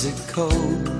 is it cold?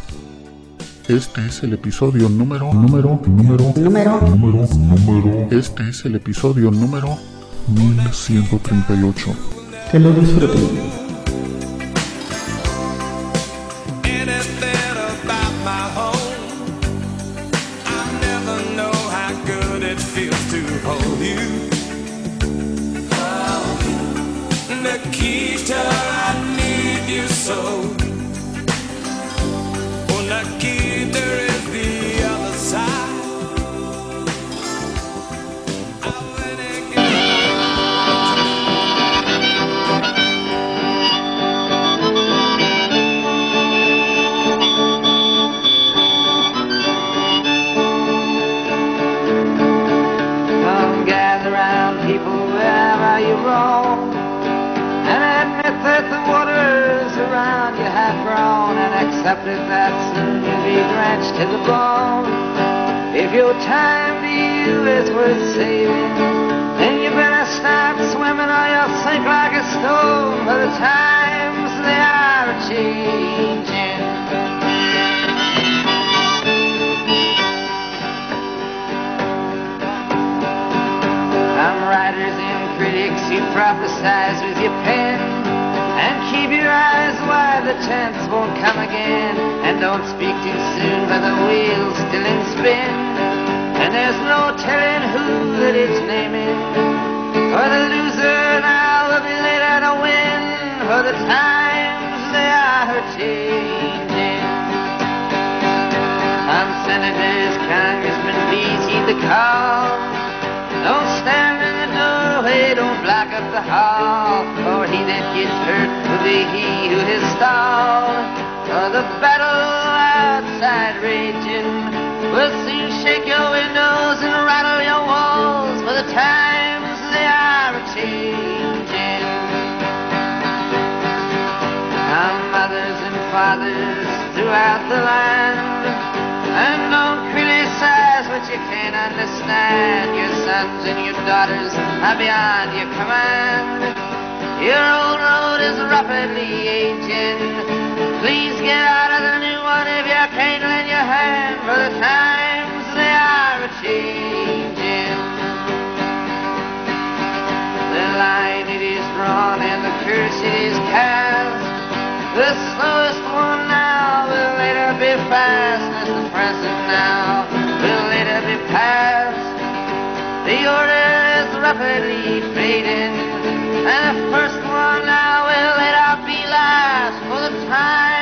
Este es el episodio número, número, número, Número número, número. Este es el episodio número 1138. Que lo disfruten. Accept it that soon you'll be drenched to the bone If your time to you is worth saving Then you better start swimming or you'll sink like a stone For the times they are changing Some writers and critics, you prophesize with your pen. And keep your eyes wide, the chance won't come again. And don't speak too soon, for the wheel's still in spin. And there's no telling who that it's naming. For the loser now will be later to win. For the times they are changing. Some senators, congressmen, please heed the call. Don't stand in the doorway, don't block up the hall. For he that gets hurt be he who has stalled. For the battle outside raging will soon shake your windows and rattle your walls. For the times they are changing. Our mothers and fathers throughout the land. And don't criticize what you can't understand. Your sons and your daughters are beyond your command. Your old road is rapidly aging. Please get out of the new one if you can't lend your hand. For the times they are changing. The line it is drawn and the curse it is cast. The slowest one now will later be fast as the present now will later be past. The order is rapidly fading, the first one now will later be last. For the times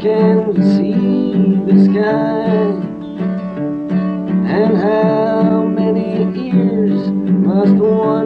can see the sky? And how many ears must one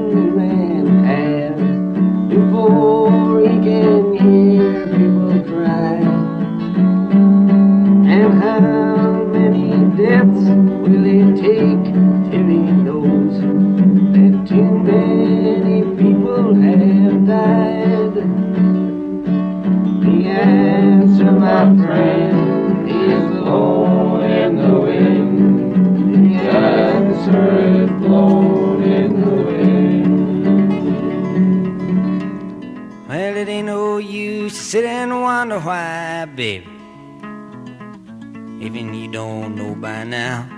answer, my friend, is blowing in the wind. The answer is blowing in the wind. Well, it ain't no use to sit and wonder why, baby. Even you don't know by now.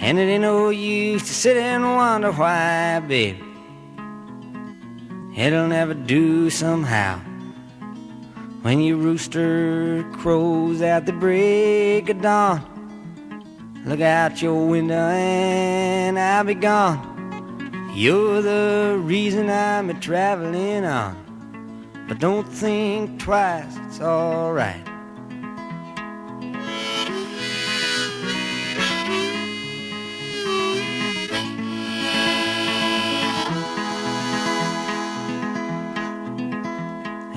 And it ain't no use to sit and wonder why, baby. It'll never do somehow. When your rooster crows at the break of dawn, look out your window and I'll be gone. You're the reason I'm a traveling on. But don't think twice, it's alright.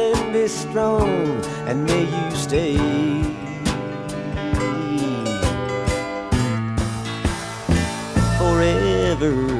and be strong, and may you stay. Forever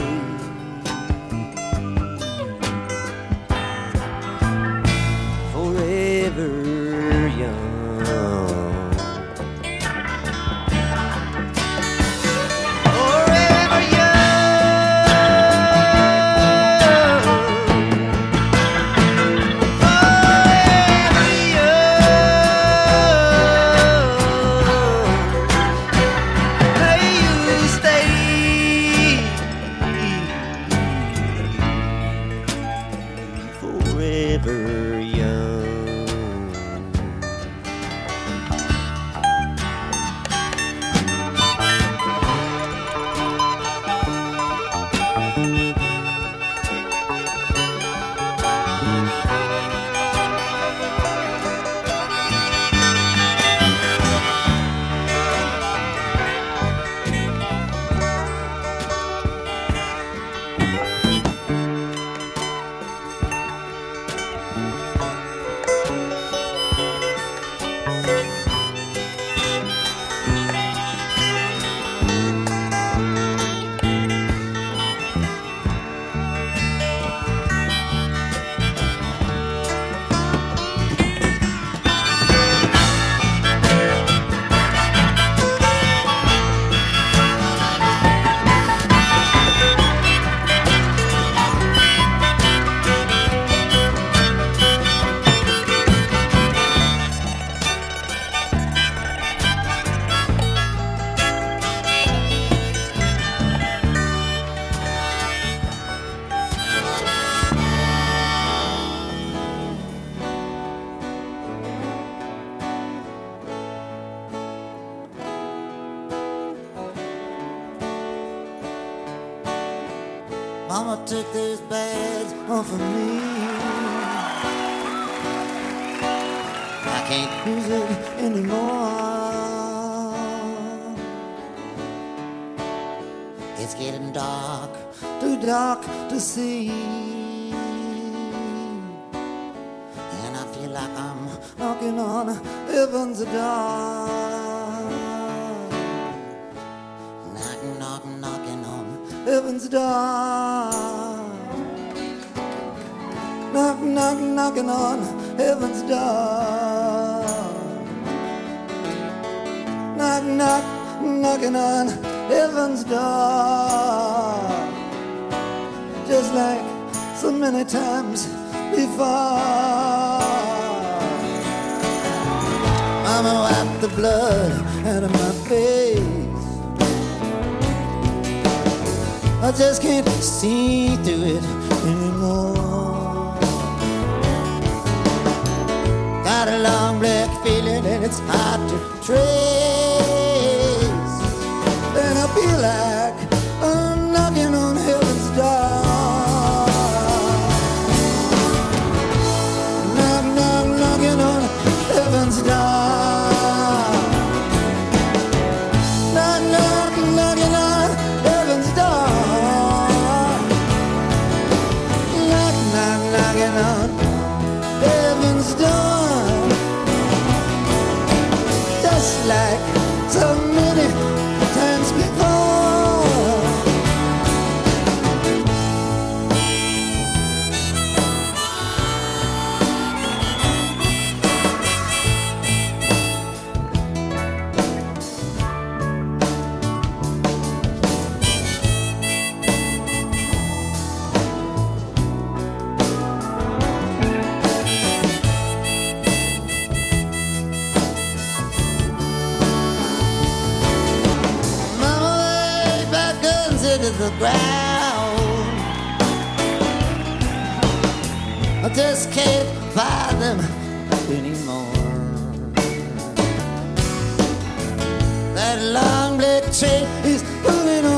Forever young. Mama took these bags off of me. I can't use it anymore. It's getting dark, too dark to see. And I feel like I'm knocking on heaven's door. Heaven's door. Knock, knock, knocking on heaven's door. Knock, knock, knocking on heaven's door. Just like so many times before. Mama wiped the blood out of my face. I just can't see through it anymore. Got a long black feeling and it's hard to trace. And I feel like the. I just can't find them anymore. That long black train is pulling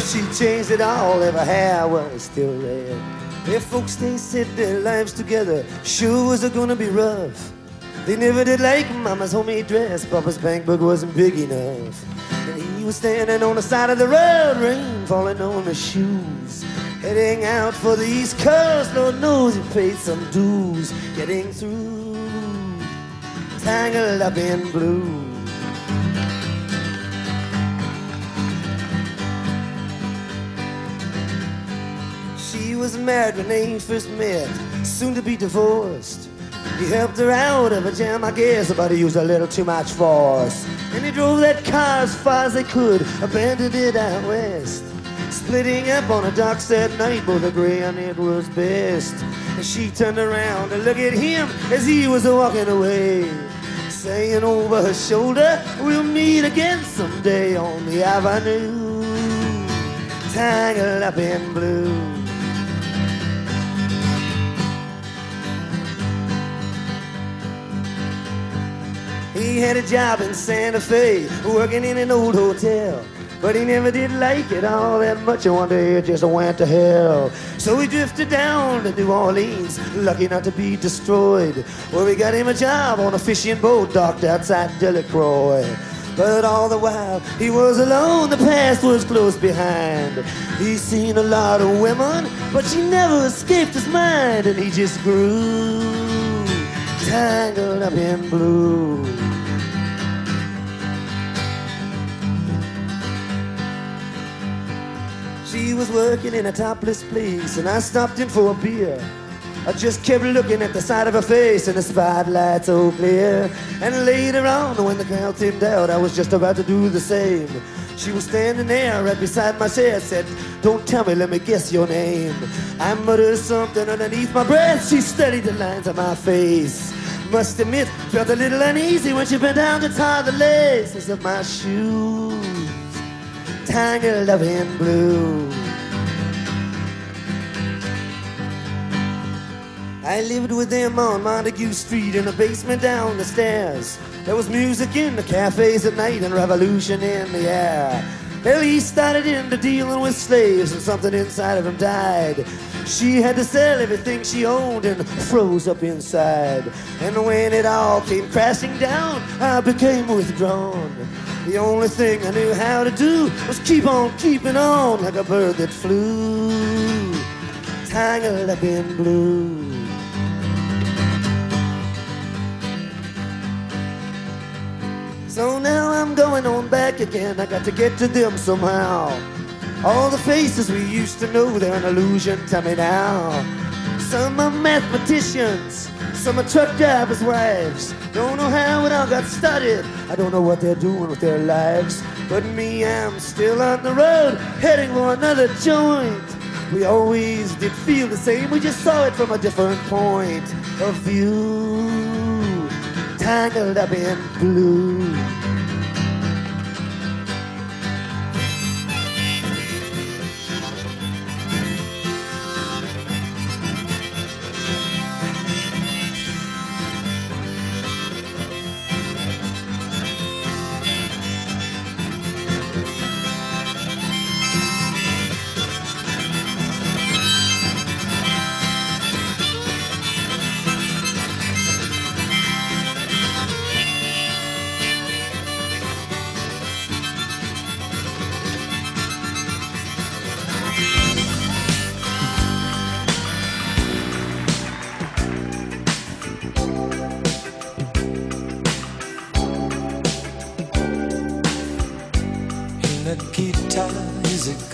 if she changed it all, if her hair was still red. If folks they said their lives together sure was gonna be rough. They never did like Mama's homemade dress. Papa's bank book wasn't big enough. And he was standing on the side of the road, rain falling on his shoes. Heading out for the East Coast, Lord knows he paid some dues. Getting through, tangled up in blue. Was married when they first met, soon to be divorced. He helped her out of a jam, I guess, but he used a little too much force. And he drove that car as far as they could, abandoned it out west. Splitting up on a docks that night, both agreeing it was best. And she turned around to look at him as he was walking away. Saying over her shoulder, we'll meet again someday on the avenue. tangled up in blue. He had a job in Santa Fe, working in an old hotel. But he never did like it all that much, and one day it just went to hell. So he drifted down to New Orleans, lucky not to be destroyed. Where we got him a job on a fishing boat docked outside Delacroix. But all the while he was alone, the past was close behind. He's seen a lot of women, but she never escaped his mind, and he just grew tangled up in blue. Was working in a topless place, and I stopped in for a beer. I just kept looking at the side of her face and the spotlight so clear. And later on, when the crowd thinned out, I was just about to do the same. She was standing there right beside my chair, said, Don't tell me, let me guess your name. I muttered something underneath my breath. She studied the lines of my face. Must admit, felt a little uneasy when she bent down to tie the laces of my shoes tangled up in blue. I lived with them on Montague Street in a basement down the stairs. There was music in the cafes at night and revolution in the air. Well, he started into dealing with slaves and something inside of him died. She had to sell everything she owned and froze up inside. And when it all came crashing down, I became withdrawn. The only thing I knew how to do was keep on keeping on like a bird that flew, tangled up in blue. So now I'm going on back again. I got to get to them somehow. All the faces we used to know, they're an illusion to me now. Some are mathematicians, some are truck drivers' wives. Don't know how it all got started. I don't know what they're doing with their lives. But me, I'm still on the road, heading for another joint. We always did feel the same, we just saw it from a different point of view. Tangled up in blue.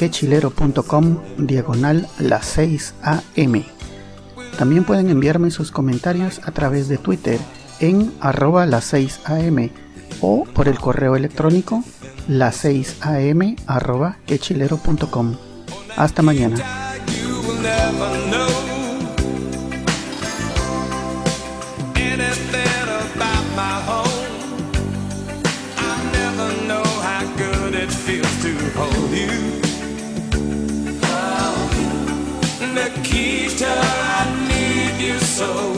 quechilero.com diagonal las 6 am. También pueden enviarme sus comentarios a través de Twitter en arroba las 6 am o por el correo electrónico las 6 am arroba quechilero.com. Hasta mañana. so